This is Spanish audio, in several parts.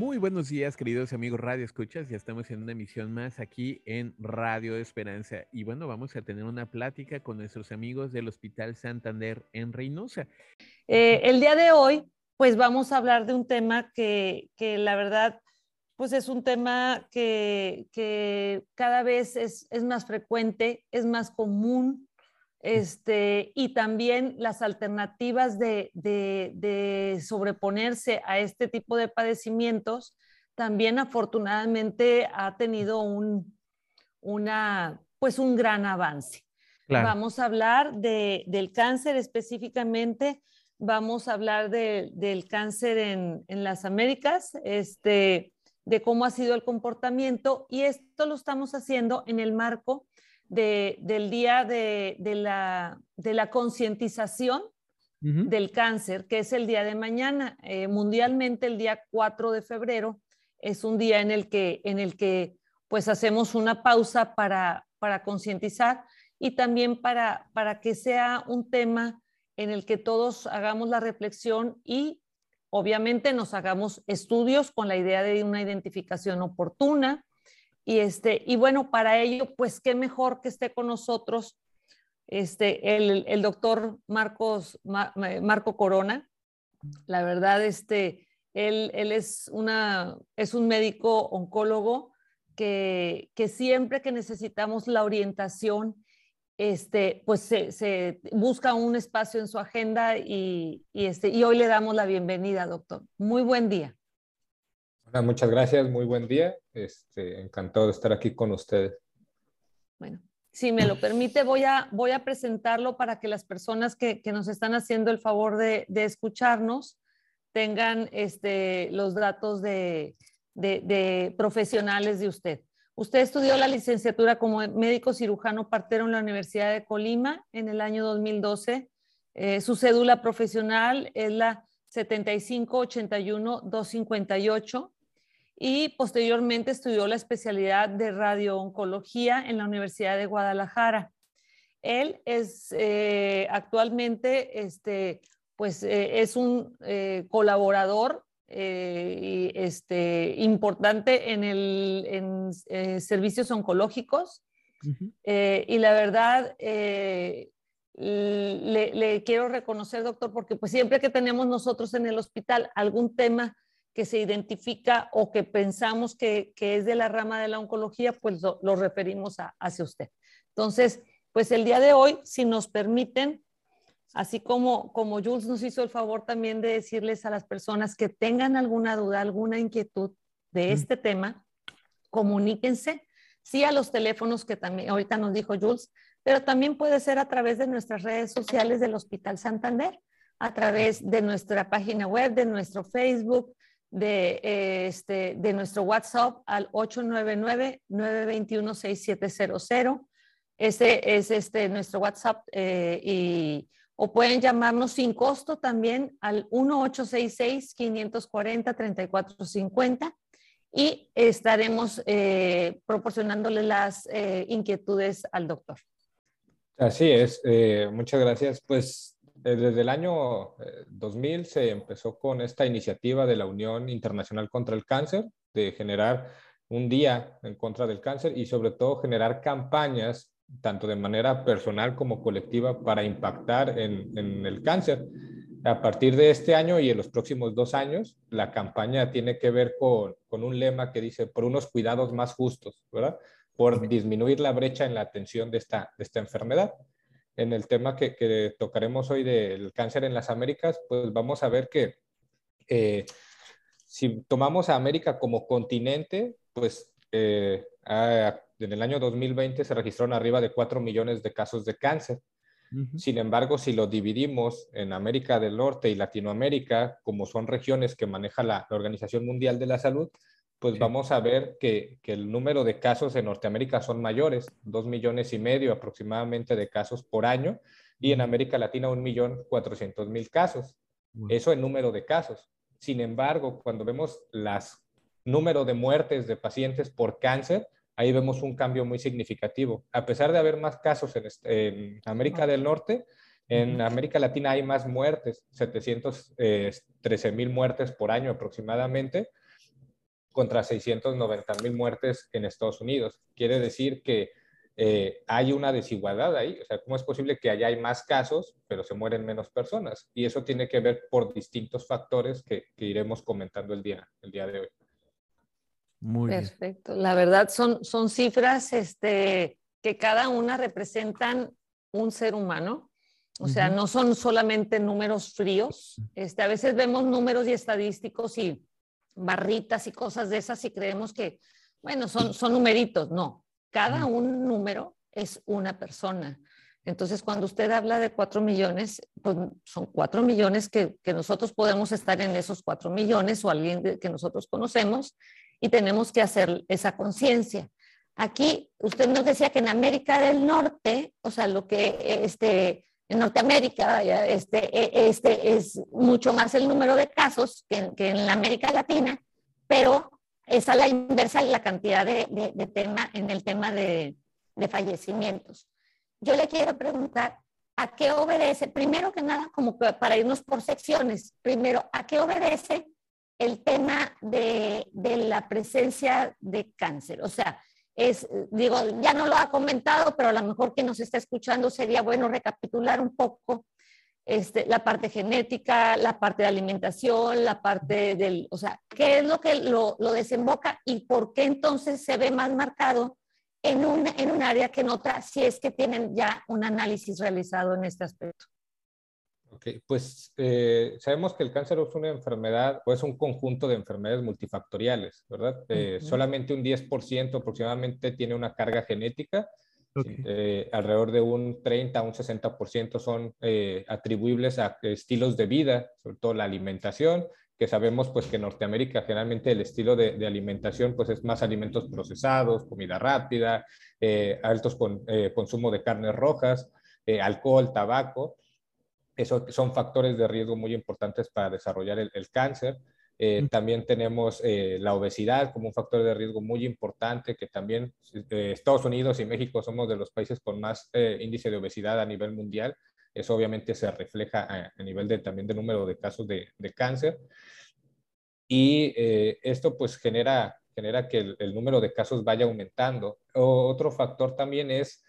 Muy buenos días, queridos amigos Radio Escuchas. Ya estamos en una emisión más aquí en Radio Esperanza. Y bueno, vamos a tener una plática con nuestros amigos del Hospital Santander en Reynosa. Eh, el día de hoy, pues vamos a hablar de un tema que, que la verdad, pues es un tema que, que cada vez es, es, más frecuente, es más común, este, y también las alternativas de, sobreponerse a este tipo de padecimientos, también afortunadamente ha tenido un, una, pues un gran avance. Vamos a hablar del cáncer específicamente, vamos a hablar del cáncer en, en, las Américas, este, de cómo ha sido el comportamiento y esto lo estamos haciendo en el marco del día de, la, de la concientización del cáncer, que es el día de mañana. Eh, mundialmente, el día 4 de febrero es un día en el que, en el que pues hacemos una pausa para, para concientizar y también para, para que sea un tema en el que todos hagamos la reflexión y obviamente nos hagamos estudios con la idea de una identificación oportuna, y, este, y bueno, para ello, pues qué mejor que esté con nosotros este, el, el doctor Marcos, Marco Corona. La verdad, este, él, él es, una, es un médico oncólogo que, que siempre que necesitamos la orientación, este, pues se, busca un espacio en su agenda y, este, y hoy le damos la bienvenida, doctor. Muy buen día muchas gracias, muy buen día. Este, encantado de estar aquí con ustedes. Bueno, si me lo permite, voy a, voy a presentarlo para que las personas que, que nos están haciendo el favor de, de escucharnos tengan este, los datos de, de, profesionales de usted. Usted estudió la licenciatura como médico cirujano partero en la Universidad de Colima en el año 2012. Eh, su cédula profesional es la 7581-258 y posteriormente estudió la especialidad de radiooncología en la Universidad de Guadalajara. Él es eh, actualmente, este, pues, eh, es un eh, colaborador este, importante en, el, en servicios oncológicos y la verdad le, le, quiero reconocer, doctor, porque pues siempre que tenemos nosotros en el hospital algún tema que se identifica o que pensamos que, es de la rama de la oncología, pues lo, referimos hacia usted. Entonces, pues el día de hoy, si nos permiten, así como, como Jules nos hizo el favor también de decirles a las personas que tengan alguna duda, alguna inquietud de este tema, comuníquense, sí a los teléfonos que también ahorita nos dijo Jules, pero también puede ser a través de nuestras redes sociales del Hospital Santander, a través de nuestra página web, de nuestro Facebook, de, eh, este, de nuestro WhatsApp al 899-921-6700. Ese es este, nuestro WhatsApp eh, y, o pueden llamarnos sin costo también al 1866-540-3450 y estaremos eh, proporcionándole las inquietudes al doctor. Así es, muchas gracias. Pues desde el año 2000 eh, se empezó con esta iniciativa de la Unión Internacional contra el Cáncer, de generar un día en contra del cáncer y sobre todo generar campañas, tanto de manera personal como colectiva, para impactar en, el cáncer. A partir de este año y en los próximos dos años, la campaña tiene que ver con, un lema que dice, por unos cuidados más justos, ¿verdad? Por disminuir la brecha en la atención de esta enfermedad en el tema que, tocaremos hoy del cáncer en las Américas, pues vamos a ver que eh, si tomamos a América como continente, pues eh, en el año 2020 se registraron arriba de 4 millones de casos de cáncer. Sin embargo, si lo dividimos en América del Norte y Latinoamérica, como son regiones que maneja la Organización Mundial de la Salud, pues vamos a ver que, el número de casos en Norteamérica son mayores, dos millones y medio aproximadamente de casos por año, y en América Latina un millón cuatrocientos mil casos. Eso en número de casos. Sin embargo, cuando vemos las número de muertes de pacientes por cáncer, ahí vemos un cambio muy significativo. A pesar de haber más casos en, en América del Norte, en América Latina hay más muertes, 713 mil muertes por año aproximadamente, contra 690 mil muertes en Estados Unidos. Quiere decir que eh, hay una desigualdad ahí. O sea, ¿cómo es posible que allá hay más casos, pero se mueren menos personas? Y eso tiene que ver por distintos factores que, iremos comentando el día, el día de hoy. Muy Perfecto. La verdad son, son cifras este, que cada una representan un ser humano. O sea, no son solamente números fríos. Este, a veces vemos números y estadísticos y barritas y cosas de esas y creemos que, bueno, son, son numeritos. No, cada un número es una persona. Entonces, cuando usted habla de cuatro millones, pues son cuatro millones que, que, nosotros podemos estar en esos cuatro millones o alguien que nosotros conocemos y tenemos que hacer esa conciencia. Aquí, usted nos decía que en América del Norte, o sea, lo que este, en Norteamérica este, e, este es mucho más el número de casos que, que en América Latina, pero es a la inversa la cantidad de, de, tema en el tema de, de, fallecimientos. Yo le quiero preguntar, ¿a qué obedece? Primero que nada, como para irnos por secciones, primero, ¿a qué obedece el tema de la presencia de cáncer? O sea, es, digo, ya no lo ha comentado, pero a lo mejor que nos está escuchando sería bueno recapitular un poco este, la parte genética, la parte de alimentación, la parte del, o sea, qué es lo que lo, desemboca y por qué entonces se ve más marcado en un, en un área que en otra, si es que tienen ya un análisis realizado en este aspecto. Ok, pues eh, sabemos que el cáncer es una enfermedad o es un conjunto de enfermedades multifactoriales, ¿verdad? Eh, solamente un 10% aproximadamente tiene una carga genética eh, alrededor de un 30 a un 60% son eh, atribuibles a estilos de vida, sobre todo la alimentación, que sabemos pues que en Norteamérica generalmente el estilo de, alimentación pues es más alimentos procesados, comida rápida, eh, altos con, consumo de carnes rojas, alcohol, tabaco. Eso son factores de riesgo muy importantes para desarrollar el cáncer. Eh, también tenemos eh, la obesidad como un factor de riesgo muy importante, que también eh, Estados Unidos y México somos de los países con más índice de obesidad a nivel mundial. Eso obviamente se refleja a, nivel de, también de número de casos de, cáncer. Y esto pues genera, genera que el, el, número de casos vaya aumentando. otro factor también es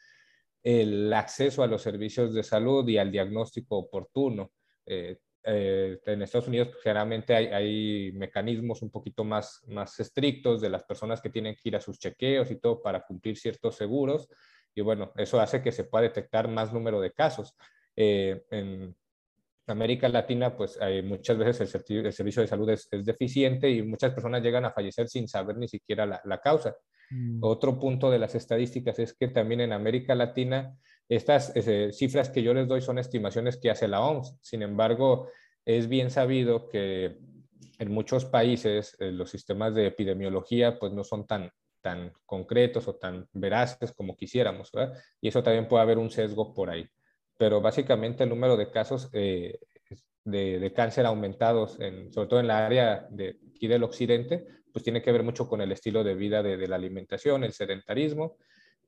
el acceso a los servicios de salud y al diagnóstico oportuno. Eh, en Estados Unidos pues, generalmente hay, mecanismos un poquito más, más estrictos de las personas que tienen que ir a sus chequeos y todo para cumplir ciertos seguros. Y bueno, eso hace que se pueda detectar más número de casos. Eh, en América Latina, pues hay muchas veces el, servicio de salud es, deficiente y muchas personas llegan a fallecer sin saber ni siquiera la, causa. Mm. Otro punto de las estadísticas es que también en América Latina estas cifras que yo les doy son estimaciones que hace la OMS. Sin embargo, es bien sabido que en muchos países eh, los sistemas de epidemiología pues no son tan, tan concretos o tan veraces como quisiéramos, ¿verdad? Y eso también puede haber un sesgo por ahí. Pero básicamente el número de casos eh, de, cáncer aumentados, en, sobre todo en la área aquí del occidente, pues tiene que ver mucho con el estilo de vida de, de la alimentación, el sedentarismo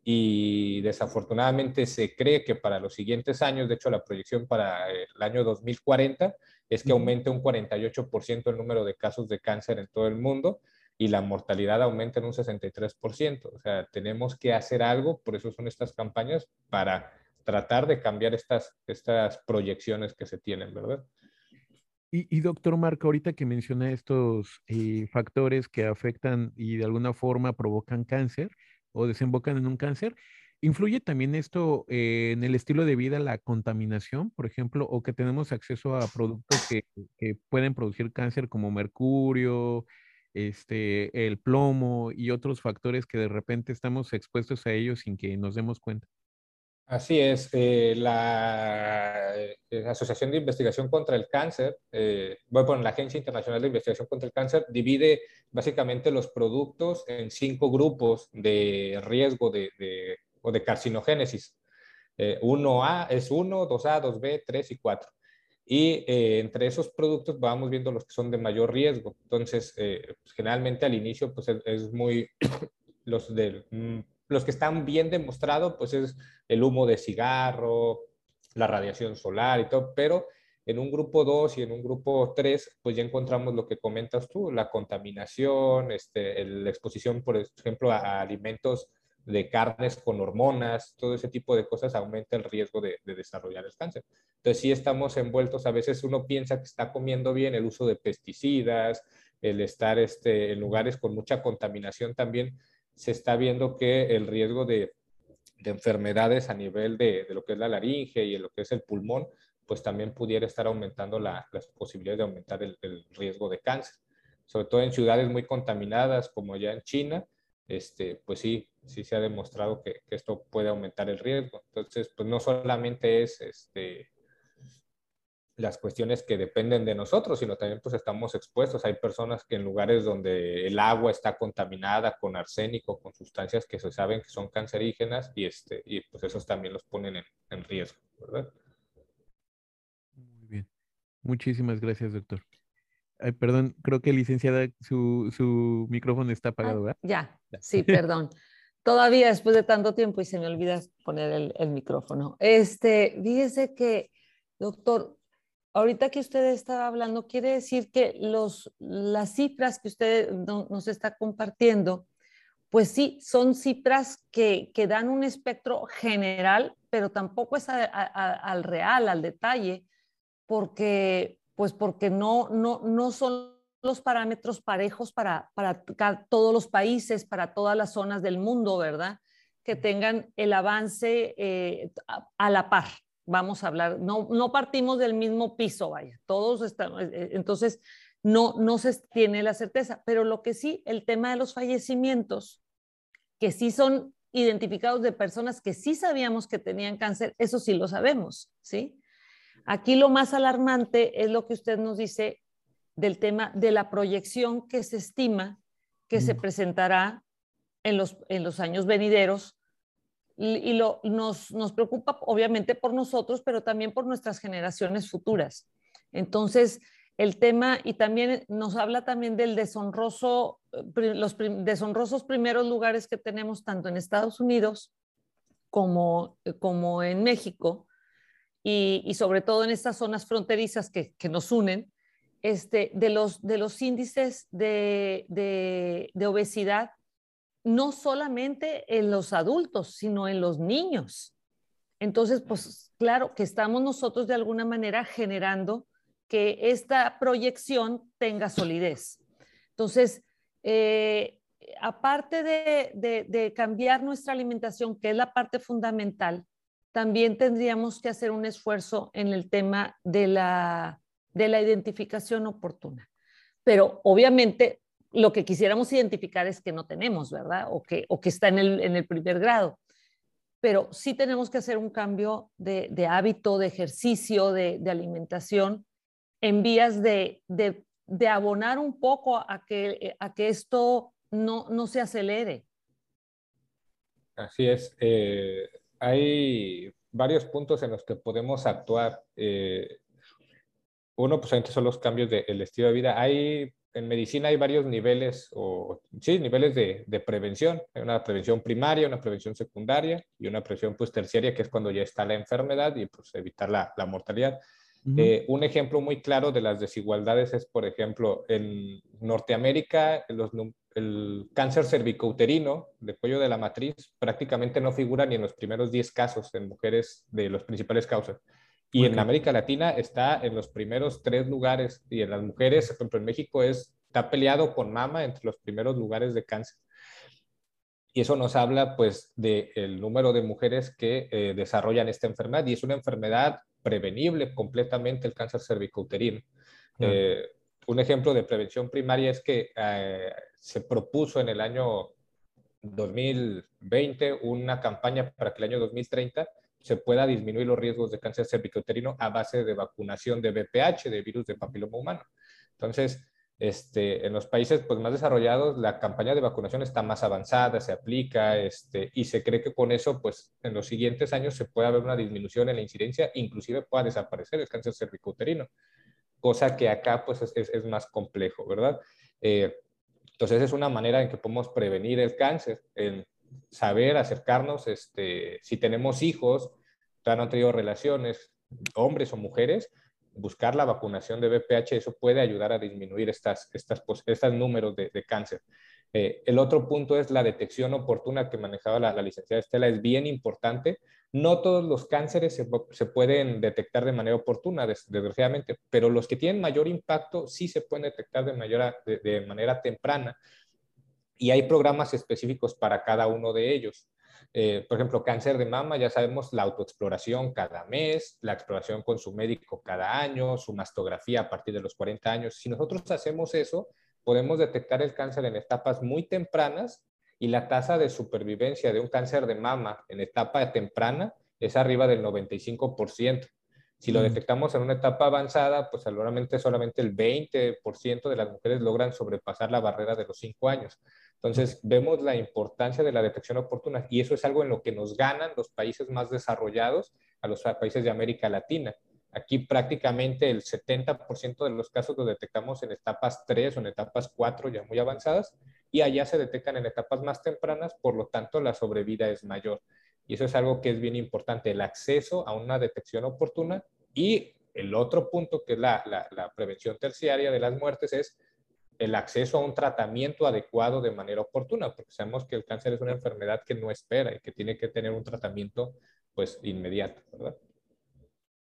y desafortunadamente se cree que para los siguientes años, de hecho la proyección para el año 2040 es que aumente un 48% el número de casos de cáncer en todo el mundo y la mortalidad aumenta en un 63%. O sea, tenemos que hacer algo, por eso son estas campañas, para tratar de cambiar estas, estas proyecciones que se tienen, ¿verdad? Y, doctor Marco, ahorita que menciona estos eh, factores que afectan y de alguna forma provocan cáncer, o desembocan en un cáncer. ¿Influye también esto eh, en el estilo de vida, la contaminación, por ejemplo, o que tenemos acceso a productos que, pueden producir cáncer como mercurio, este, el plomo y otros factores que de repente estamos expuestos a ellos sin que nos demos cuenta? Así es, eh, la eh, Asociación de Investigación contra el Cáncer, eh, bueno, la Agencia Internacional de Investigación contra el Cáncer divide básicamente los productos en cinco grupos de riesgo de, o de carcinogénesis. 1A es 1, 2A, 2B, 3 y 4. Y entre esos productos vamos viendo los que son de mayor riesgo. Entonces, pues, generalmente al inicio pues es, es muy los del mm, los que están bien demostrados, pues es el humo de cigarro, la radiación solar y todo, pero En un grupo 2 y en un grupo 3, pues ya encontramos lo que comentas tú, la contaminación, este, la exposición, por ejemplo, a, alimentos de carnes con hormonas, todo ese tipo de cosas aumenta el riesgo de, de, desarrollar el cáncer. Entonces sí estamos envueltos, a veces uno piensa que está comiendo bien el uso de pesticidas, el estar este, en lugares con mucha contaminación también, se está viendo que el riesgo de, de enfermedades a nivel de, lo que es la laringe y lo que es el pulmón, pues también pudiera estar aumentando la, las posibilidades de aumentar el, el, riesgo de cáncer. Sobre todo en ciudades muy contaminadas como ya en China, este, pues sí, sí se ha demostrado que, que esto puede aumentar el riesgo. Entonces, pues no solamente es este, las cuestiones que dependen de nosotros, sino también pues estamos expuestos. Hay personas que en lugares donde el agua está contaminada con arsénico, con sustancias que se saben que son cancerígenas y, este, y pues esos también los ponen en, en riesgo, ¿verdad? Muy bien. Muchísimas gracias, doctor. Ay, perdón, creo que licenciada, su, su micrófono está apagado, ¿verdad? Ya, sí, perdón. Todavía después de tanto tiempo y se me olvida poner el, el micrófono. Este, fíjese que, doctor, ahorita que usted estaba hablando, quiere decir que los, las cifras que usted nos está compartiendo, pues sí, son cifras que, que dan un espectro general, pero tampoco es a, a, al real, al detalle, porque, pues porque no, no, no son los parámetros parejos para, para todos los países, para todas las zonas del mundo, ¿verdad? Que tengan el avance eh, a, a la par vamos a hablar, no, no partimos del mismo piso, vaya, todos estamos, eh, eh, entonces no, no se tiene la certeza, pero lo que sí, el tema de los fallecimientos, que sí son identificados de personas que sí sabíamos que tenían cáncer, eso sí lo sabemos, ¿sí? Aquí lo más alarmante es lo que usted nos dice del tema de la proyección que se estima que se presentará en los, en los años venideros y lo, nos, preocupa obviamente por nosotros, pero también por nuestras generaciones futuras. Entonces, el tema y también nos habla también del deshonroso, los deshonrosos primeros lugares que tenemos tanto en Estados Unidos como, como en México y, sobre todo en estas zonas fronterizas que, nos unen, este, de, los, de los índices de, de obesidad no solamente en los adultos, sino en los niños. Entonces, pues claro que estamos nosotros de alguna manera generando que esta proyección tenga solidez. Entonces, eh, aparte de, cambiar nuestra alimentación, que es la parte fundamental, también tendríamos que hacer un esfuerzo en el tema de la, de la identificación oportuna. Pero obviamente lo que quisiéramos identificar es que no tenemos, ¿verdad? O que, o que está en el, en el primer grado. Pero sí tenemos que hacer un cambio de, de hábito, de ejercicio, de, alimentación, en vías de, de, abonar un poco a que, a que esto no, no se acelere. Así es. Eh, hay varios puntos en los que podemos actuar. Eh, uno, pues, son los cambios del estilo de vida. Hay en medicina hay varios niveles, o sí, niveles de, de, prevención. Hay una prevención primaria, una prevención secundaria y una prevención pues terciaria, que es cuando ya está la enfermedad y pues evitar la, la mortalidad. Uh -huh. eh, un ejemplo muy claro de las desigualdades es, por ejemplo, en Norteamérica, los, el cáncer cervicouterino de cuello de la matriz prácticamente no figura ni en los primeros 10 casos en mujeres de las principales causas. Y en América Latina está en los primeros tres lugares. Y en las mujeres, por ejemplo, en México es, está peleado con mama entre los primeros lugares de cáncer. Y eso nos habla, pues, del de número de mujeres que eh, desarrollan esta enfermedad. Y es una enfermedad prevenible completamente, el cáncer cervicouterino. Uh -huh. eh, un ejemplo de prevención primaria es que eh, se propuso en el año 2020 una campaña para que el año 2030 se pueda disminuir los riesgos de cáncer cervicouterino a base de vacunación de VPH, de virus de papiloma humano. Entonces, este, en los países pues, más desarrollados, la campaña de vacunación está más avanzada, se aplica este, y se cree que con eso, pues en los siguientes años se puede haber una disminución en la incidencia, inclusive pueda desaparecer el cáncer cervicouterino, cosa que acá pues es, es, es más complejo, ¿verdad? Eh, entonces es una manera en que podemos prevenir el cáncer, saber acercarnos, este, si tenemos hijos, ya no han tenido relaciones, hombres o mujeres, buscar la vacunación de BPH, eso puede ayudar a disminuir estas, estas, estos números de, cáncer. Eh, el otro punto es la detección oportuna que manejaba la, licenciada Estela, es bien importante. No todos los cánceres se, pueden detectar de manera oportuna, desgraciadamente, pero los que tienen mayor impacto sí se pueden detectar de, mayor, de manera temprana y hay programas específicos para cada uno de ellos. Eh, por ejemplo, cáncer de mama, ya sabemos la autoexploración cada mes, la exploración con su médico cada año, su mastografía a partir de los 40 años. Si nosotros hacemos eso, podemos detectar el cáncer en etapas muy tempranas y la tasa de supervivencia de un cáncer de mama en etapa temprana es arriba del 95%. Si lo mm. detectamos en una etapa avanzada, pues seguramente solamente el 20% de las mujeres logran sobrepasar la barrera de los 5 años. Entonces, vemos la importancia de la detección oportuna y eso es algo en lo que nos ganan los países más desarrollados a los países de América Latina. Aquí prácticamente el 70% de los casos los detectamos en etapas 3 o en etapas 4 ya muy avanzadas y allá se detectan en etapas más tempranas, por lo tanto la sobrevida es mayor. Y eso es algo que es bien importante, el acceso a una detección oportuna y el otro punto que es la, la, la prevención terciaria de las muertes es el acceso a un tratamiento adecuado de manera oportuna, porque sabemos que el cáncer es una enfermedad que no espera y que tiene que tener un tratamiento pues inmediato, ¿verdad?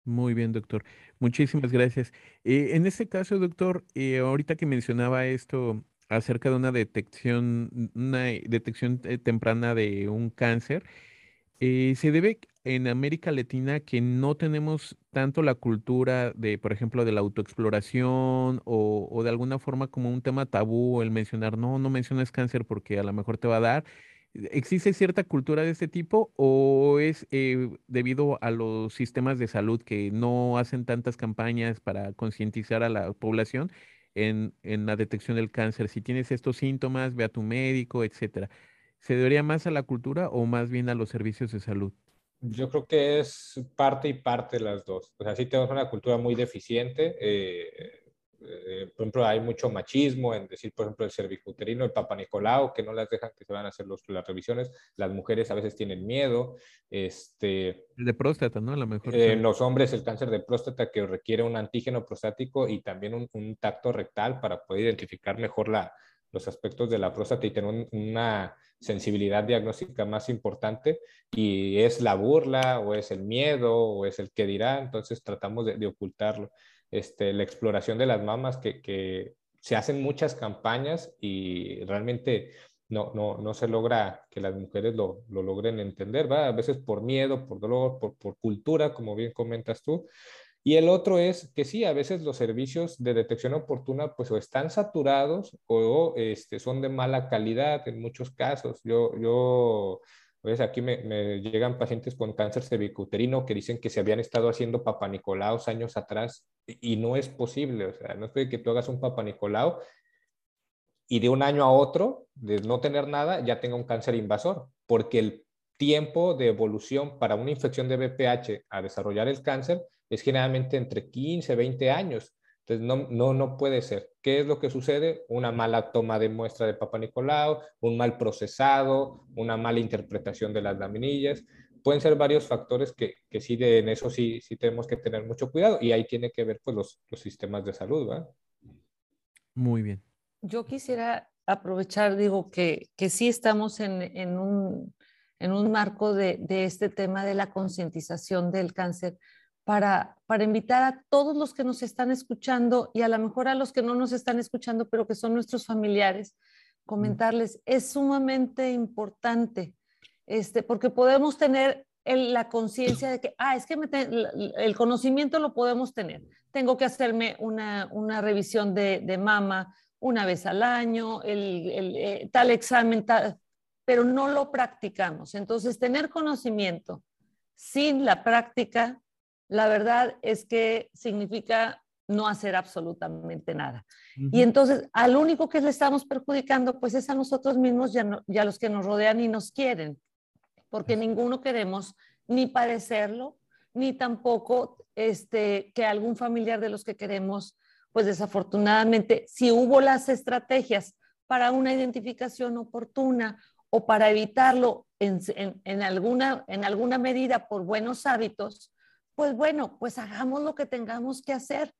Muy bien, doctor. Muchísimas gracias. Eh, en este caso, doctor, eh, ahorita que mencionaba esto acerca de una detección, una detección eh, temprana de un cáncer, se debe en América Latina que no tenemos tanto la cultura de, por ejemplo, de la autoexploración o, de alguna forma como un tema tabú el mencionar, no, no menciones cáncer porque a lo mejor te va a dar. ¿Existe cierta cultura de este tipo o es eh, debido a los sistemas de salud que no hacen tantas campañas para concientizar a la población en, en la detección del cáncer? Si tienes estos síntomas, ve a tu médico, etcétera. ¿Se debería más a la cultura o más bien a los servicios de salud? Yo creo que es parte y parte de las dos. O sea, sí tenemos una cultura muy deficiente. Eh, eh, por ejemplo, hay mucho machismo en decir, por ejemplo, el cervicuterino, el Papa Nicolau, que no las dejan que se van a hacer los, las revisiones. Las mujeres a veces tienen miedo. Este, el de próstata, ¿no? A lo mejor. En los hombres, el cáncer de próstata que requiere un antígeno prostático y también un, un tacto rectal para poder identificar mejor la, los aspectos de la próstata y tener una sensibilidad diagnóstica más importante y es la burla o es el miedo o es el que dirá, entonces tratamos de, ocultarlo. Este, la exploración de las mamas, que, se hacen muchas campañas y realmente no, no, no se logra que las mujeres lo, lo logren entender, ¿va? a veces por miedo, por dolor, por, por cultura, como bien comentas tú, y el otro es que sí, a veces los servicios de detección oportuna pues o están saturados o este, son de mala calidad en muchos casos. Yo, yo pues aquí me, llegan pacientes con cáncer cervicuterino que dicen que se habían estado haciendo papanicolaos años atrás y, no es posible. O sea, no es que tú hagas un papanicolao y de un año a otro, de no tener nada, ya tenga un cáncer invasor, porque el tiempo de evolución para una infección de BPH a desarrollar el cáncer es generalmente entre 15, 20 años. Entonces, no, no, no puede ser. ¿Qué es lo que sucede? Una mala toma de muestra de Papa Nicolau, un mal procesado, una mala interpretación de las laminillas. Pueden ser varios factores que, que sí, de, en eso sí, sí tenemos que tener mucho cuidado y ahí tiene que ver pues, los, los sistemas de salud. ¿verdad? Muy bien. Yo quisiera aprovechar, digo, que, que sí estamos en, en, un, en un marco de, de este tema de la concientización del cáncer, para, para invitar a todos los que nos están escuchando y a lo mejor a los que no nos están escuchando, pero que son nuestros familiares, comentarles, es sumamente importante, este, porque podemos tener la conciencia de que, ah, es que el conocimiento lo podemos tener. Tengo que hacerme una, una revisión de, de, mama una vez al año, el, el eh, tal examen, pero no lo practicamos. Entonces, tener conocimiento sin la práctica la verdad es que significa no hacer absolutamente nada. Y entonces, al único que le estamos perjudicando, pues es a nosotros mismos y a, los que nos rodean y nos quieren, porque ninguno queremos ni padecerlo, ni tampoco este, que algún familiar de los que queremos, pues desafortunadamente, si hubo las estrategias para una identificación oportuna o para evitarlo en, alguna, en alguna medida por buenos hábitos, pues bueno, pues hagamos lo que tengamos que hacer.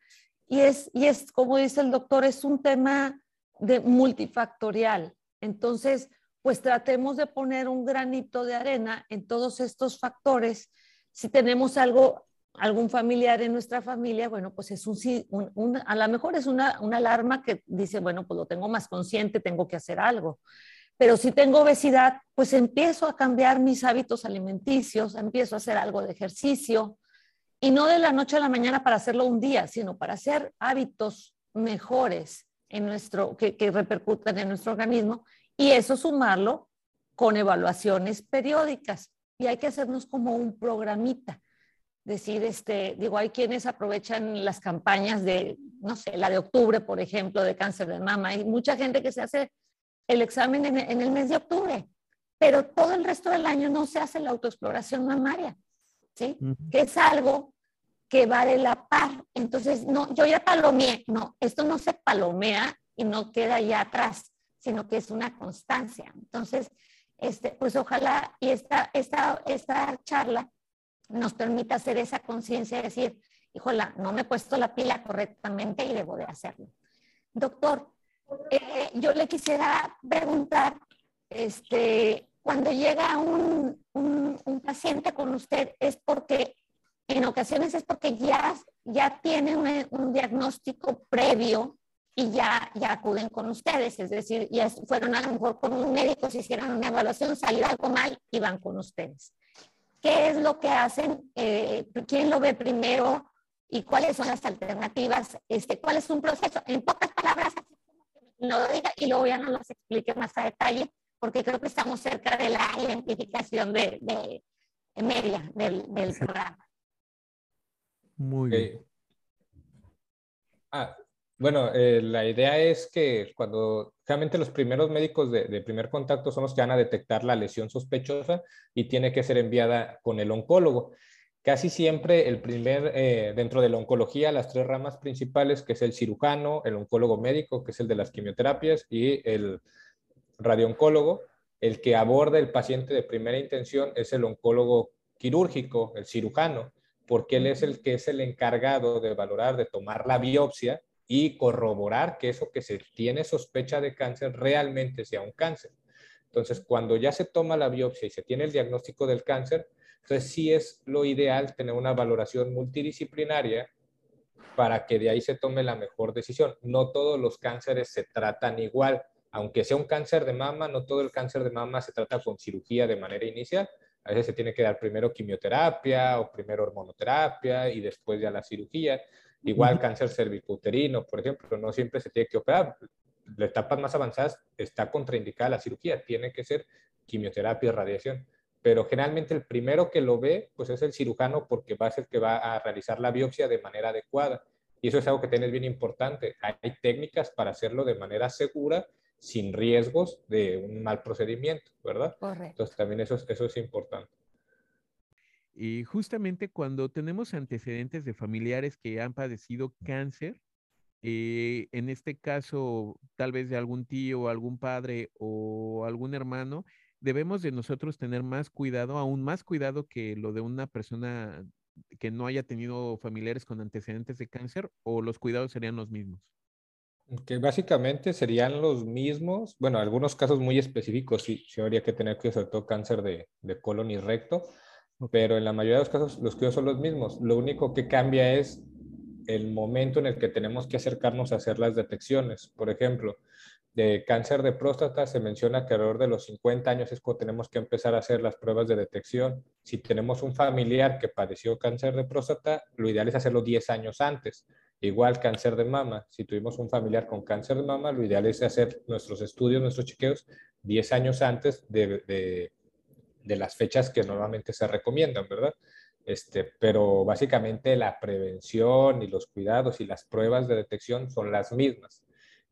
Y es, y es como dice el doctor, es un tema de multifactorial. Entonces, pues tratemos de poner un granito de arena en todos estos factores. Si tenemos algo, algún familiar en nuestra familia, bueno, pues es un, a lo mejor es una, una alarma que dice, bueno, pues lo tengo más consciente, tengo que hacer algo. Pero si tengo obesidad, pues empiezo a cambiar mis hábitos alimenticios, empiezo a hacer algo de ejercicio, y no de la noche a la mañana para hacerlo un día, sino para hacer hábitos mejores en nuestro, que, que repercutan en nuestro organismo y eso sumarlo con evaluaciones periódicas. Y hay que hacernos como un programita. Decir, este, digo, hay quienes aprovechan las campañas de, no sé, la de octubre, por ejemplo, de cáncer de mama. Hay mucha gente que se hace el examen en, el mes de octubre, pero todo el resto del año no se hace la autoexploración mamaria, ¿sí? Que es algo que va de la par. Entonces, no, yo ya palomeé. No, esto no se palomea y no queda ya atrás sino que es una constancia. Entonces, este, pues ojalá y esta, esta, esta charla nos permita hacer esa conciencia de decir, híjola, no me he puesto la pila correctamente y debo de hacerlo. Doctor, eh, yo le quisiera preguntar, este, cuando llega un, un, un, paciente con usted, es porque, en ocasiones es porque ya, ya tiene un, un diagnóstico previo y ya, ya acuden con ustedes, es decir, ya fueron a lo mejor con un médico, se hicieron una evaluación, salió algo mal y van con ustedes. ¿Qué es lo que hacen? Eh, ¿Quién lo ve primero? ¿Y cuáles son las alternativas? Este, ¿Cuál es un proceso? En pocas palabras, no lo diga y luego ya no los explique más a detalle, porque creo que estamos cerca de la identificación de, de media del, del programa. Muy bien. Ah, bueno, eh, la idea es que cuando realmente los primeros médicos de, primer contacto son los que van a detectar la lesión sospechosa y tiene que ser enviada con el oncólogo. Casi siempre el primer, eh, dentro de la oncología, las tres ramas principales, que es el cirujano, el oncólogo médico, que es el de las quimioterapias, y el radiooncólogo, el que aborda el paciente de primera intención es el oncólogo quirúrgico, el cirujano, porque él es el que es el encargado de valorar, de tomar la biopsia y corroborar que eso que se tiene sospecha de cáncer realmente sea un cáncer. Entonces, cuando ya se toma la biopsia y se tiene el diagnóstico del cáncer, entonces sí es lo ideal tener una valoración multidisciplinaria para que de ahí se tome la mejor decisión. No todos los cánceres se tratan igual. Aunque sea un cáncer de mama, no todo el cáncer de mama se trata con cirugía de manera inicial. A veces se tiene que dar primero quimioterapia o primero hormonoterapia y después ya la cirugía. Igual cáncer cervicuterino, por ejemplo, no siempre se tiene que operar. La etapas más avanzadas está contraindicada la cirugía, tiene que ser quimioterapia y radiación. Pero generalmente el primero que lo ve, pues es el cirujano porque va a ser el que va a realizar la biopsia de manera adecuada. Y eso es algo que tienes bien importante. Hay técnicas para hacerlo de manera segura, sin riesgos de un mal procedimiento, ¿verdad? Correcto. Entonces también eso eso es importante. Y justamente cuando tenemos antecedentes de familiares que han padecido cáncer, eh, en este caso tal vez de algún tío, algún padre o algún hermano, debemos de nosotros tener más cuidado, aún más cuidado que lo de una persona que no haya tenido familiares con antecedentes de cáncer o los cuidados serían los mismos. Que básicamente serían los mismos, bueno, algunos casos muy específicos sí, sí habría que tener que sobre todo cáncer de, de colon y recto, pero en la mayoría de los casos los cuidados son los mismos. Lo único que cambia es el momento en el que tenemos que acercarnos a hacer las detecciones. Por ejemplo, de cáncer de próstata se menciona que alrededor de los 50 años es cuando tenemos que empezar a hacer las pruebas de detección. Si tenemos un familiar que padeció cáncer de próstata, lo ideal es hacerlo 10 años antes. Igual cáncer de mama. Si tuvimos un familiar con cáncer de mama, lo ideal es hacer nuestros estudios, nuestros chequeos 10 años antes de de las fechas que normalmente se recomiendan, ¿verdad? Este, pero básicamente la prevención y los cuidados y las pruebas de detección son las mismas.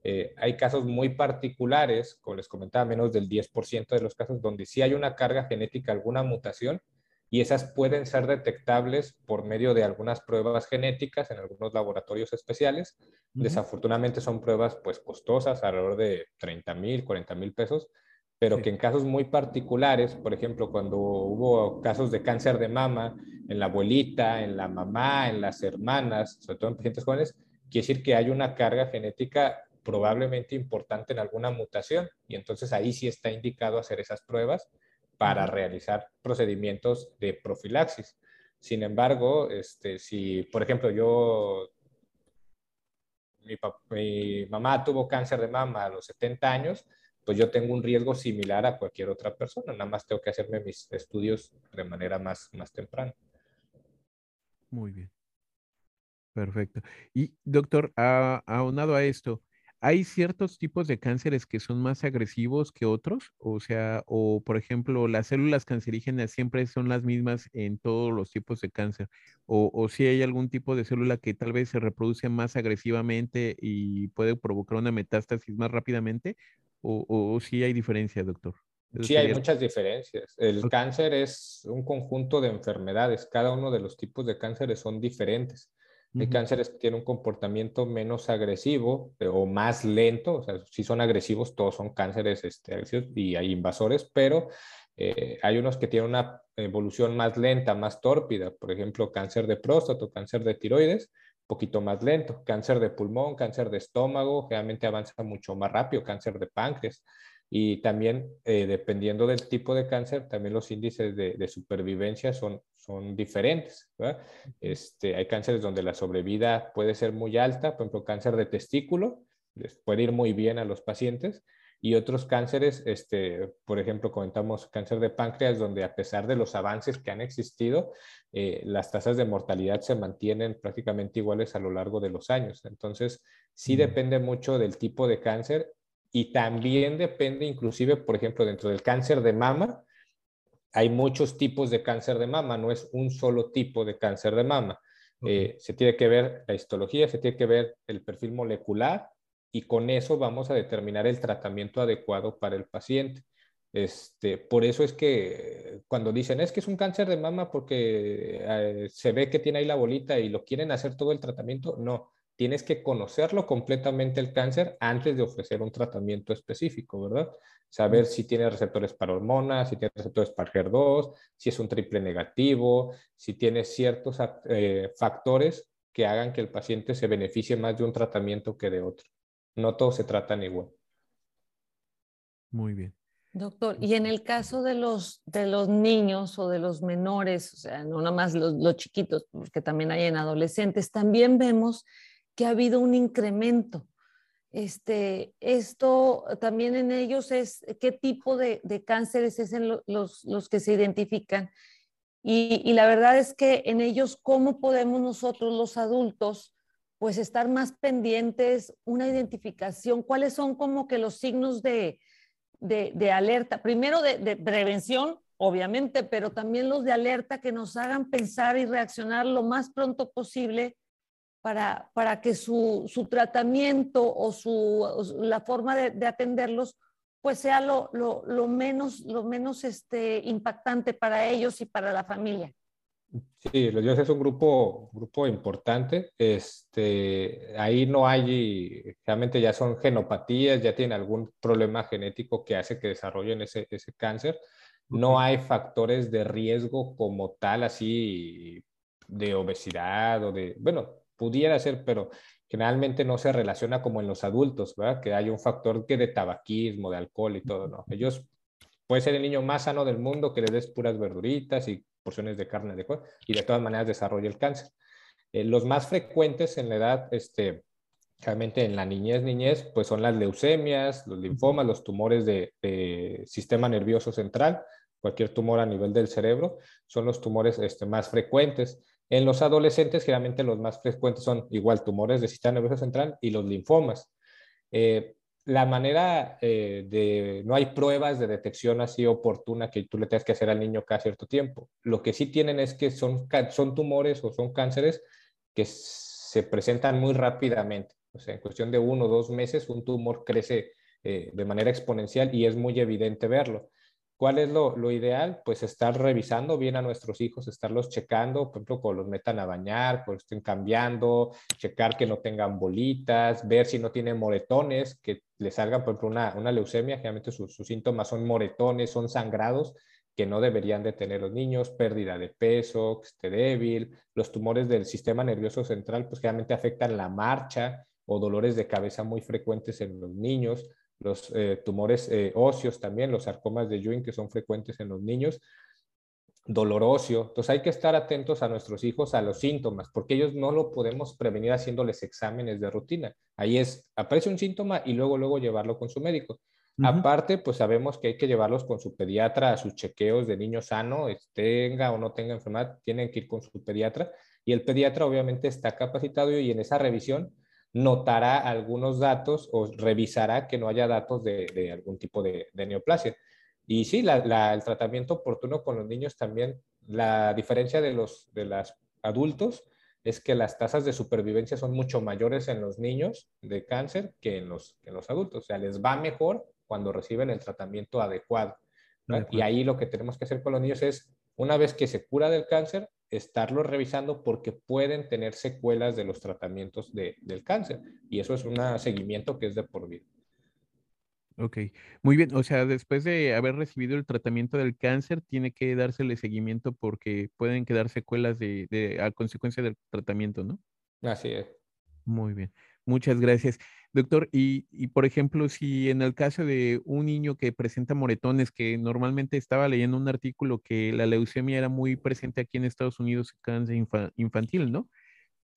Eh, hay casos muy particulares, como les comentaba, menos del 10% de los casos donde sí hay una carga genética, alguna mutación, y esas pueden ser detectables por medio de algunas pruebas genéticas en algunos laboratorios especiales. Desafortunadamente son pruebas pues costosas, alrededor de 30 mil, 40 mil pesos, pero que en casos muy particulares, por ejemplo, cuando hubo casos de cáncer de mama en la abuelita, en la mamá, en las hermanas, sobre todo en pacientes jóvenes, quiere decir que hay una carga genética probablemente importante en alguna mutación y entonces ahí sí está indicado hacer esas pruebas para realizar procedimientos de profilaxis. Sin embargo, este, si, por ejemplo, yo, mi, mi, mamá tuvo cáncer de mama a los 70 años, pues yo tengo un riesgo similar a cualquier otra persona, nada más tengo que hacerme mis estudios de manera más, más temprana. Muy bien. Perfecto. Y doctor, aunado a esto, ¿hay ciertos tipos de cánceres que son más agresivos que otros? O sea, o por ejemplo, las células cancerígenas siempre son las mismas en todos los tipos de cáncer. O, si hay algún tipo de célula que tal vez se reproduce más agresivamente y puede provocar una metástasis más rápidamente, o, si hay diferencia, doctor. Sí, hay muchas diferencias. El cáncer es un conjunto de enfermedades. Cada uno de los tipos de cánceres son diferentes. Hay cánceres que tienen un comportamiento menos agresivo o más lento. O sea, si son agresivos, todos son cánceres este, agresivos y hay invasores, pero eh, hay unos que tienen una evolución más lenta, más tórpida. Por ejemplo, cáncer de próstata, cáncer de tiroides, poquito más lento. Cáncer de pulmón, cáncer de estómago, generalmente avanza mucho más rápido. Cáncer de páncreas. Y también, eh, dependiendo del tipo de cáncer, también los índices de, supervivencia son, son diferentes. Este, hay cánceres donde la sobrevida puede ser muy alta, por ejemplo, cáncer de testículo, les puede ir muy bien a los pacientes, y otros cánceres, este, por ejemplo, comentamos cáncer de páncreas, donde a pesar de los avances que han existido, eh, las tasas de mortalidad se mantienen prácticamente iguales a lo largo de los años. Entonces, sí depende mucho del tipo de cáncer y también depende inclusive, por ejemplo, dentro del cáncer de mama, hay muchos tipos de cáncer de mama, no es un solo tipo de cáncer de mama. Eh, se tiene que ver la histología, se tiene que ver el perfil molecular y con eso vamos a determinar el tratamiento adecuado para el paciente. Este, por eso es que cuando dicen es que es un cáncer de mama porque eh, se ve que tiene ahí la bolita y lo quieren hacer todo el tratamiento, no tienes que conocerlo completamente el cáncer antes de ofrecer un tratamiento específico, ¿verdad? Saber si tiene receptores para hormonas, si tiene receptores para HER2, si es un triple negativo, si tiene ciertos eh, factores que hagan que el paciente se beneficie más de un tratamiento que de otro. No todos se tratan igual. Muy bien. Doctor, y en el caso de los, de los niños o de los menores, o sea, no nada más los, los chiquitos, porque también hay en adolescentes, también vemos que ha habido un incremento. Este, esto también en ellos es qué tipo de, cánceres es en los, los, que se identifican. Y, y, la verdad es que en ellos, ¿cómo podemos nosotros los adultos pues estar más pendientes, una identificación? ¿Cuáles son como que los signos de, de, de alerta? Primero de, de prevención, obviamente, pero también los de alerta que nos hagan pensar y reaccionar lo más pronto posible para, para que su, su, tratamiento o su, la forma de, atenderlos pues sea lo, lo, lo, menos, lo menos este, impactante para ellos y para la familia. Sí, los niños es un grupo, grupo importante. Este, ahí no hay, realmente ya son genopatías, ya tienen algún problema genético que hace que desarrollen ese, ese cáncer. No hay factores de riesgo como tal, así de obesidad o de, bueno, pudiera ser, pero generalmente no se relaciona como en los adultos, ¿verdad? Que hay un factor que de tabaquismo, de alcohol y todo, ¿no? Ellos puede ser el niño más sano del mundo que le des puras verduritas y porciones de carne de y de todas maneras desarrolla el cáncer. Eh, los más frecuentes en la edad, este, realmente en la niñez, niñez, pues son las leucemias, los linfomas, los tumores de, de, sistema nervioso central, cualquier tumor a nivel del cerebro, son los tumores este, más frecuentes. En los adolescentes, generalmente los más frecuentes son igual tumores de sistema nervioso central y los linfomas. Eh, la manera eh, de, no hay pruebas de detección así oportuna que tú le tengas que hacer al niño cada cierto tiempo. Lo que sí tienen es que son, son tumores o son cánceres que se presentan muy rápidamente. O sea, en cuestión de uno o dos meses, un tumor crece eh, de manera exponencial y es muy evidente verlo. ¿Cuál es lo, ideal? Pues estar revisando bien a nuestros hijos, estarlos checando, por ejemplo, cuando los metan a bañar, cuando estén cambiando, checar que no tengan bolitas, ver si no tienen moretones, que le salgan, por ejemplo, una, una leucemia, generalmente sus, síntomas son moretones, son sangrados, que no deberían de tener los niños, pérdida de peso, que esté débil, los tumores del sistema nervioso central, pues generalmente afectan la marcha o dolores de cabeza muy frecuentes en los niños, los eh, tumores eh, óseos también, los sarcomas de Ewing que son frecuentes en los niños, dolor óseo. Entonces hay que estar atentos a nuestros hijos a los síntomas, porque ellos no lo podemos prevenir haciéndoles exámenes de rutina. Ahí es, aparece un síntoma y luego, luego llevarlo con su médico. Aparte, pues sabemos que hay que llevarlos con su pediatra a sus chequeos de niño sano, tenga o no tenga enfermedad, tienen que ir con su pediatra y el pediatra obviamente está capacitado y en esa revisión notará algunos datos o revisará que no haya datos de, algún tipo de, neoplasia. Y sí, el tratamiento oportuno con los niños también, la diferencia de los de los adultos es que las tasas de supervivencia son mucho mayores en los niños de cáncer que en los, que en los adultos. O sea, les va mejor cuando reciben el tratamiento adecuado. Y ahí lo que tenemos que hacer con los niños es, una vez que se cura del cáncer, estarlo revisando porque pueden tener secuelas de los tratamientos del cáncer. Y eso es un seguimiento que es de por vida. Ok, muy bien. O sea, después de haber recibido el tratamiento del cáncer, tiene que dársele seguimiento porque pueden quedar secuelas de, a consecuencia del tratamiento, ¿no? Así es. Muy bien. Muchas gracias. Doctor, y, por ejemplo, si en el caso de un niño que presenta moretones, que normalmente estaba leyendo un artículo que la leucemia era muy presente aquí en Estados Unidos, cáncer infantil, ¿no?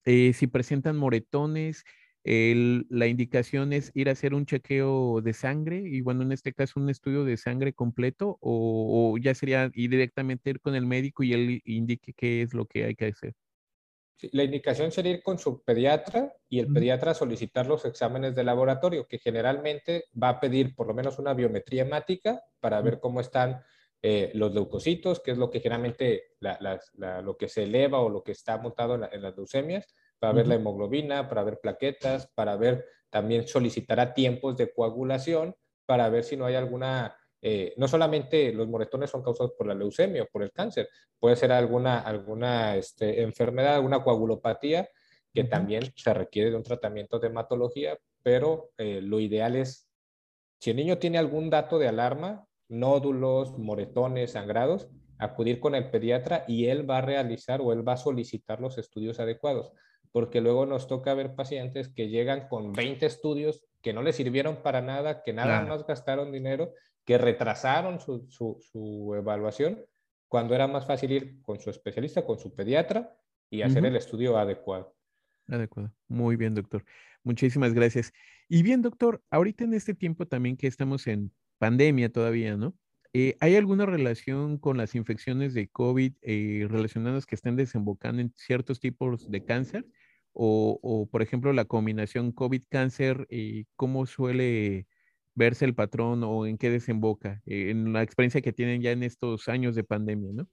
Eh, si presentan moretones, la indicación es ir a hacer un chequeo de sangre y bueno, en este caso un estudio de sangre completo o, o ya sería ir directamente ir con el médico y él indique qué es lo que hay que hacer la indicación sería ir con su pediatra y el pediatra solicitar los exámenes de laboratorio, que generalmente va a pedir por lo menos una biometría hemática para ver cómo están eh, los leucocitos, que es lo que generalmente lo que se eleva o lo que está montado en, las leucemias, para ver la hemoglobina, para ver plaquetas, para ver, también solicitará tiempos de coagulación para ver si no hay alguna eh, no solamente los moretones son causados por la leucemia o por el cáncer, puede ser alguna, alguna este, enfermedad, alguna coagulopatía que también se requiere de un tratamiento de hematología, pero eh, lo ideal es, si el niño tiene algún dato de alarma, nódulos, moretones, sangrados, acudir con el pediatra y él va a realizar o él va a solicitar los estudios adecuados, porque luego nos toca ver pacientes que llegan con 20 estudios que no les sirvieron para nada, que nada más gastaron dinero que retrasaron su, evaluación cuando era más fácil ir con su especialista, con su pediatra y hacer el estudio adecuado. Adecuado. Muy bien, doctor. Muchísimas gracias. Y bien, doctor, ahorita en este tiempo también que estamos en pandemia todavía, ¿no? Eh, ¿Hay alguna relación con las infecciones de COVID eh, relacionadas que estén desembocando en ciertos tipos de cáncer? O, por ejemplo, la combinación COVID-cáncer, eh, ¿cómo suele verse el patrón o en qué desemboca, eh, en la experiencia que tienen ya en estos años de pandemia, ¿no?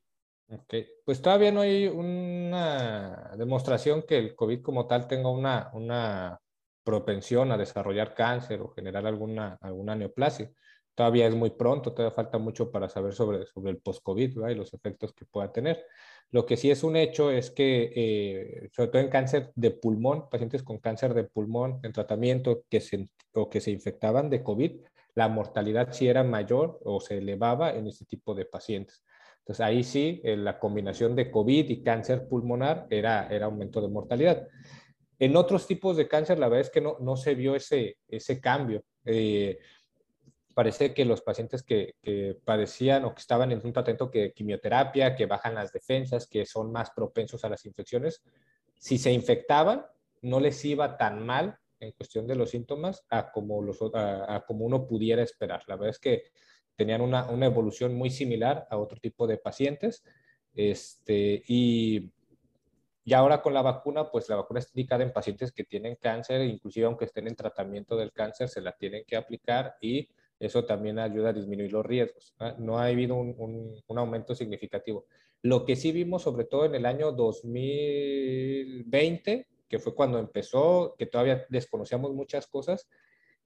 Pues todavía no hay una demostración que el COVID como tal tenga una, una propensión a desarrollar cáncer o generar alguna, alguna neoplasia. Todavía es muy pronto, todavía falta mucho para saber sobre, sobre el post-COVID y los efectos que pueda tener. Lo que sí es un hecho es que, eh, sobre todo en cáncer de pulmón, pacientes con cáncer de pulmón en tratamiento que se, o que se infectaban de COVID, la mortalidad sí era mayor o se elevaba en este tipo de pacientes. Entonces ahí sí, eh, la combinación de COVID y cáncer pulmonar era, era aumento de mortalidad. En otros tipos de cáncer, la verdad es que no, no se vio ese, ese cambio. Eh, parece que los pacientes que, padecían o que estaban en un tratamiento que quimioterapia, que bajan las defensas, que son más propensos a las infecciones, si se infectaban, no les iba tan mal en cuestión de los síntomas a como, los, a, como uno pudiera esperar. La verdad es que tenían una, una, evolución muy similar a otro tipo de pacientes. Este, y, y ahora con la vacuna, pues la vacuna está indicada en pacientes que tienen cáncer, inclusive aunque estén en tratamiento del cáncer, se la tienen que aplicar y eso también ayuda a disminuir los riesgos. No ha habido un, aumento significativo. Lo que sí vimos, sobre todo en el año 2020, que fue cuando empezó, que todavía desconocíamos muchas cosas,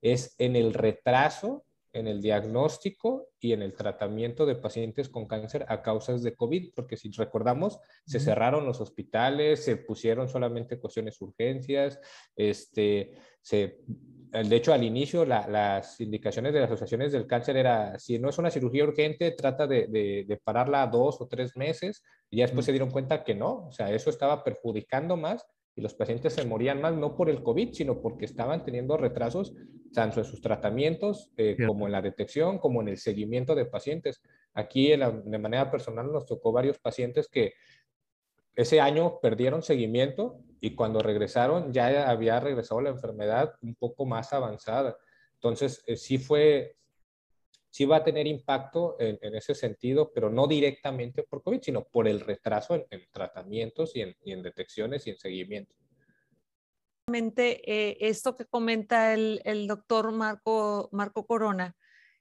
es en el retraso en el diagnóstico y en el tratamiento de pacientes con cáncer a causas de COVID, porque si recordamos, se cerraron los hospitales, se pusieron solamente cuestiones urgencias, este, se de hecho, al inicio las indicaciones de las asociaciones del cáncer era, si no es una cirugía urgente, trata de, de, pararla dos o tres meses. Y ya después se dieron cuenta que no, o sea, eso estaba perjudicando más y los pacientes se morían más no por el COVID, sino porque estaban teniendo retrasos tanto en sus tratamientos eh, como en la detección, como en el seguimiento de pacientes. Aquí de manera personal nos tocó varios pacientes que ese año perdieron seguimiento y cuando regresaron ya había regresado la enfermedad un poco más avanzada. Entonces, eh, sí fue, sí va a tener impacto en, ese sentido, pero no directamente por COVID, sino por el retraso en, tratamientos y en, detecciones y en seguimiento. Eh, esto que comenta el, el doctor Marco, Marco Corona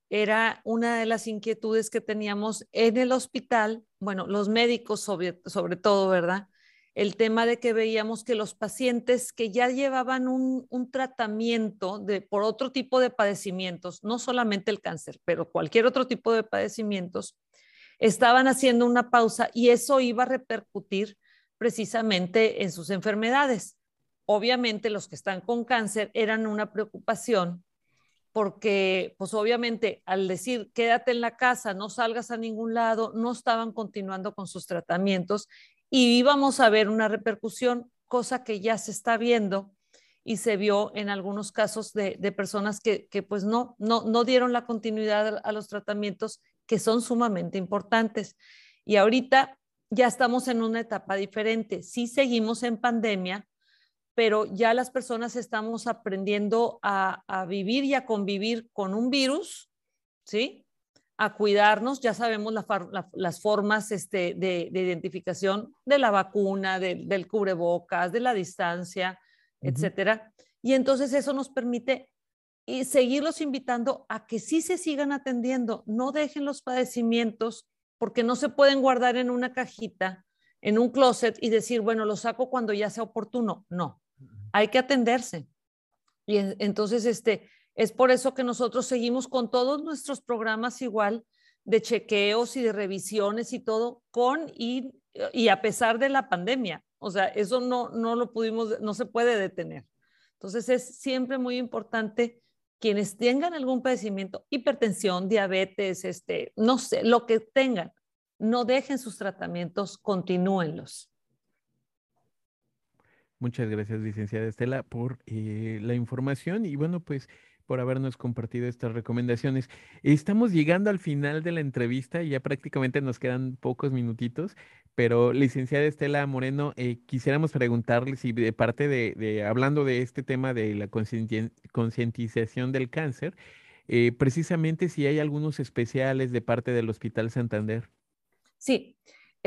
era una de las inquietudes que teníamos en el hospital, bueno, los médicos sobre, sobre todo, ¿verdad? El tema de que veíamos que los pacientes que ya llevaban un, tratamiento de, por otro tipo de padecimientos, no solamente el cáncer, pero cualquier otro tipo de padecimientos, estaban haciendo una pausa y eso iba a repercutir precisamente en sus enfermedades. Obviamente los que están con cáncer eran una preocupación porque pues obviamente al decir quédate en la casa, no salgas a ningún lado, no estaban continuando con sus tratamientos y íbamos a ver una repercusión, cosa que ya se está viendo y se vio en algunos casos de, personas que, pues no, no, no dieron la continuidad a los tratamientos que son sumamente importantes. Y ahorita ya estamos en una etapa diferente. Sí seguimos en pandemia, pero ya las personas estamos aprendiendo a, vivir y a convivir con un virus, ¿sí? A cuidarnos, ya sabemos las formas este, de, identificación de la vacuna, del cubrebocas, de la distancia, etcétera. Y entonces eso nos permite y seguirlos invitando a que sí se sigan atendiendo, no dejen los padecimientos porque no se pueden guardar en una cajita, en un closet y decir, bueno, lo saco cuando ya sea oportuno. No, hay que atenderse. Y entonces, este, es por eso que nosotros seguimos con todos nuestros programas igual de chequeos y de revisiones y todo con y, a pesar de la pandemia. O sea, eso no, no lo pudimos, no se puede detener. Entonces es siempre muy importante quienes tengan algún padecimiento, hipertensión, diabetes, este, no sé, lo que tengan, no dejen sus tratamientos, continúenlos. Muchas gracias, licenciada Estela, por eh, la información y bueno, pues por habernos compartido estas recomendaciones. Estamos llegando al final de la entrevista y ya prácticamente nos quedan pocos minutitos, pero licenciada Estela Moreno, eh, quisiéramos preguntarle si de parte de, hablando de este tema de la concientización del cáncer, eh, precisamente si hay algunos especiales de parte del Hospital Santander. Sí,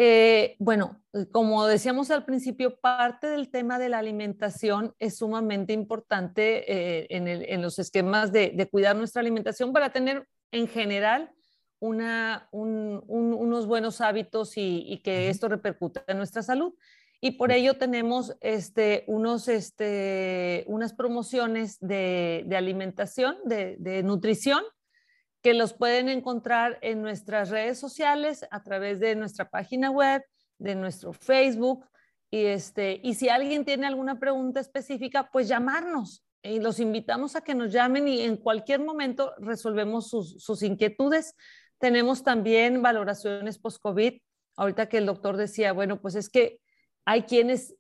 eh, bueno, eh, como decíamos al principio, parte del tema de la alimentación es sumamente importante eh, en, los esquemas de, cuidar nuestra alimentación para tener en general unos buenos hábitos y, que esto repercute en nuestra salud. Y por ello tenemos este, unos, este, unas promociones de, alimentación, de nutrición, que los pueden encontrar en nuestras redes sociales a través de nuestra página web, de nuestro Facebook. Y, este, y si alguien tiene alguna pregunta específica, pues llamarnos. Y los invitamos a que nos llamen y en cualquier momento resolvemos sus, sus inquietudes. Tenemos también valoraciones post-COVID. Ahorita que el doctor decía, bueno, pues es que hay quienes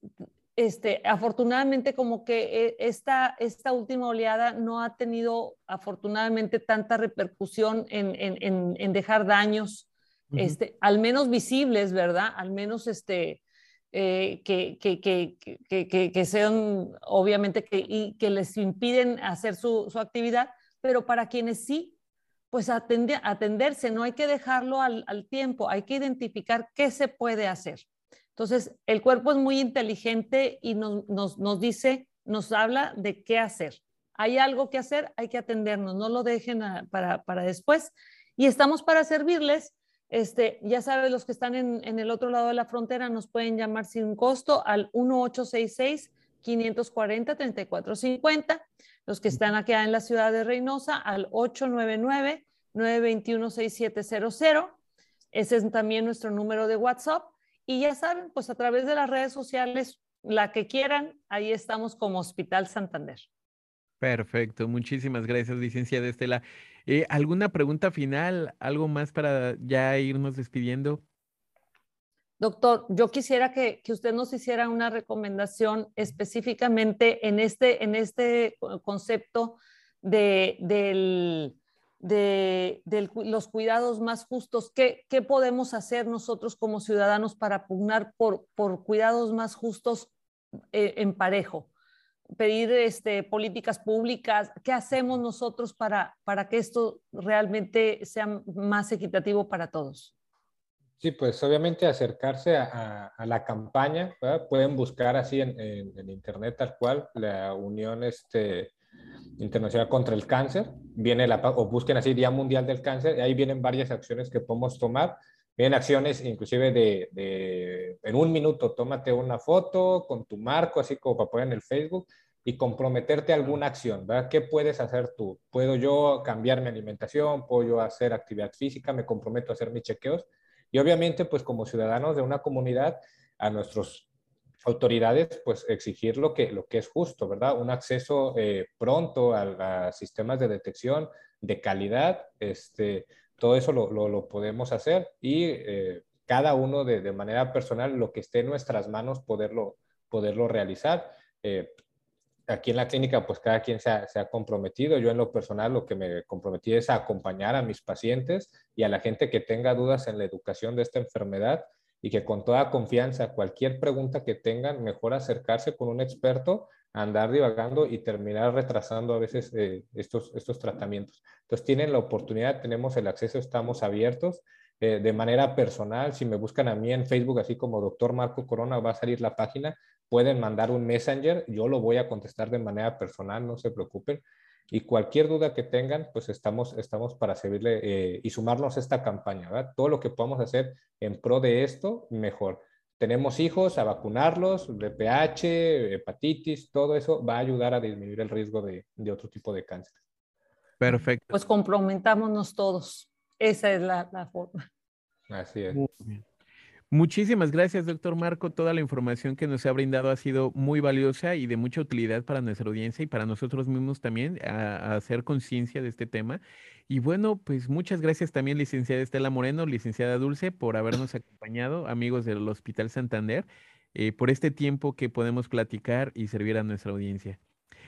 este, afortunadamente como que eh, esta, esta última oleada no ha tenido afortunadamente tanta repercusión en, dejar daños, este, al menos visibles, ¿verdad? Al menos este, eh, que, que, sean, obviamente, que, y que les impiden hacer su, actividad, pero para quienes sí, pues atenderse, no hay que dejarlo al, al tiempo, hay que identificar qué se puede hacer. Entonces, el cuerpo es muy inteligente y nos, dice, nos habla de qué hacer. Hay algo que hacer, hay que atendernos, no lo dejen para, después. Y estamos para servirles. Este, ya saben, los que están en, en, el otro lado de la frontera nos pueden llamar sin costo al 1866 540 3450. Los que están aquí en la ciudad de Reynosa al 899 921 6700. Ese es también nuestro número de WhatsApp. Y ya saben, pues a través de las redes sociales, la que quieran, ahí estamos como Hospital Santander. Perfecto, muchísimas gracias, licenciada Estela. Eh, ¿Alguna pregunta final? ¿Algo más para ya irnos despidiendo? Doctor, yo quisiera que, usted nos hiciera una recomendación específicamente en este, en este concepto de, los cuidados más justos. ¿Qué, podemos hacer nosotros como ciudadanos para pugnar por, por cuidados más justos eh, en parejo? Pedir este, políticas públicas. ¿Qué hacemos nosotros para, para que esto realmente sea más equitativo para todos? Sí, pues obviamente acercarse a, la campaña, pueden buscar así en, internet tal cual la Unión este, Internacional contra el Cáncer, viene la, o busquen así Día Mundial del Cáncer, y ahí vienen varias acciones que podemos tomar. Vienen acciones inclusive de, en un minuto, tómate una foto con tu marco, así como para poner en el Facebook, y comprometerte a alguna acción, ¿verdad? ¿Qué puedes hacer tú? ¿Puedo yo cambiar mi alimentación? ¿Puedo yo hacer actividad física? ¿Me comprometo a hacer mis chequeos? Y obviamente, pues como ciudadanos de una comunidad, a nuestras autoridades, pues exigir lo que, lo que es justo, ¿verdad? Un acceso eh, pronto a, sistemas de detección de calidad, este, todo eso lo, lo, podemos hacer y eh, cada uno de, de, manera personal, lo que esté en nuestras manos, poderlo, poderlo realizar. Eh, aquí en la clínica, pues cada quien se ha, comprometido. Yo en lo personal lo que me comprometí es a acompañar a mis pacientes y a la gente que tenga dudas en la educación de esta enfermedad y que con toda confianza, cualquier pregunta que tengan, mejor acercarse con un experto, andar divagando y terminar retrasando a veces eh, estos, estos tratamientos. Entonces tienen la oportunidad, tenemos el acceso, estamos abiertos. Eh, de manera personal, si me buscan a mí en Facebook, así como doctor Marco Corona, va a salir la página pueden mandar un messenger, yo lo voy a contestar de manera personal, no se preocupen. Y cualquier duda que tengan, pues estamos, estamos para servirle eh, y sumarnos a esta campaña, ¿verdad? Todo lo que podamos hacer en pro de esto, mejor. Tenemos hijos, a vacunarlos, VPH, hepatitis, todo eso va a ayudar a disminuir el riesgo de, de otro tipo de cáncer. Perfecto. Pues comprometámonos todos. Esa es la, la forma. Así es. Muchísimas gracias, doctor Marco. Toda la información que nos ha brindado ha sido muy valiosa y de mucha utilidad para nuestra audiencia y para nosotros mismos también a, hacer conciencia de este tema. Y bueno, pues muchas gracias también, licenciada Estela Moreno, licenciada Dulce, por habernos acompañado, amigos del Hospital Santander, eh, por este tiempo que podemos platicar y servir a nuestra audiencia.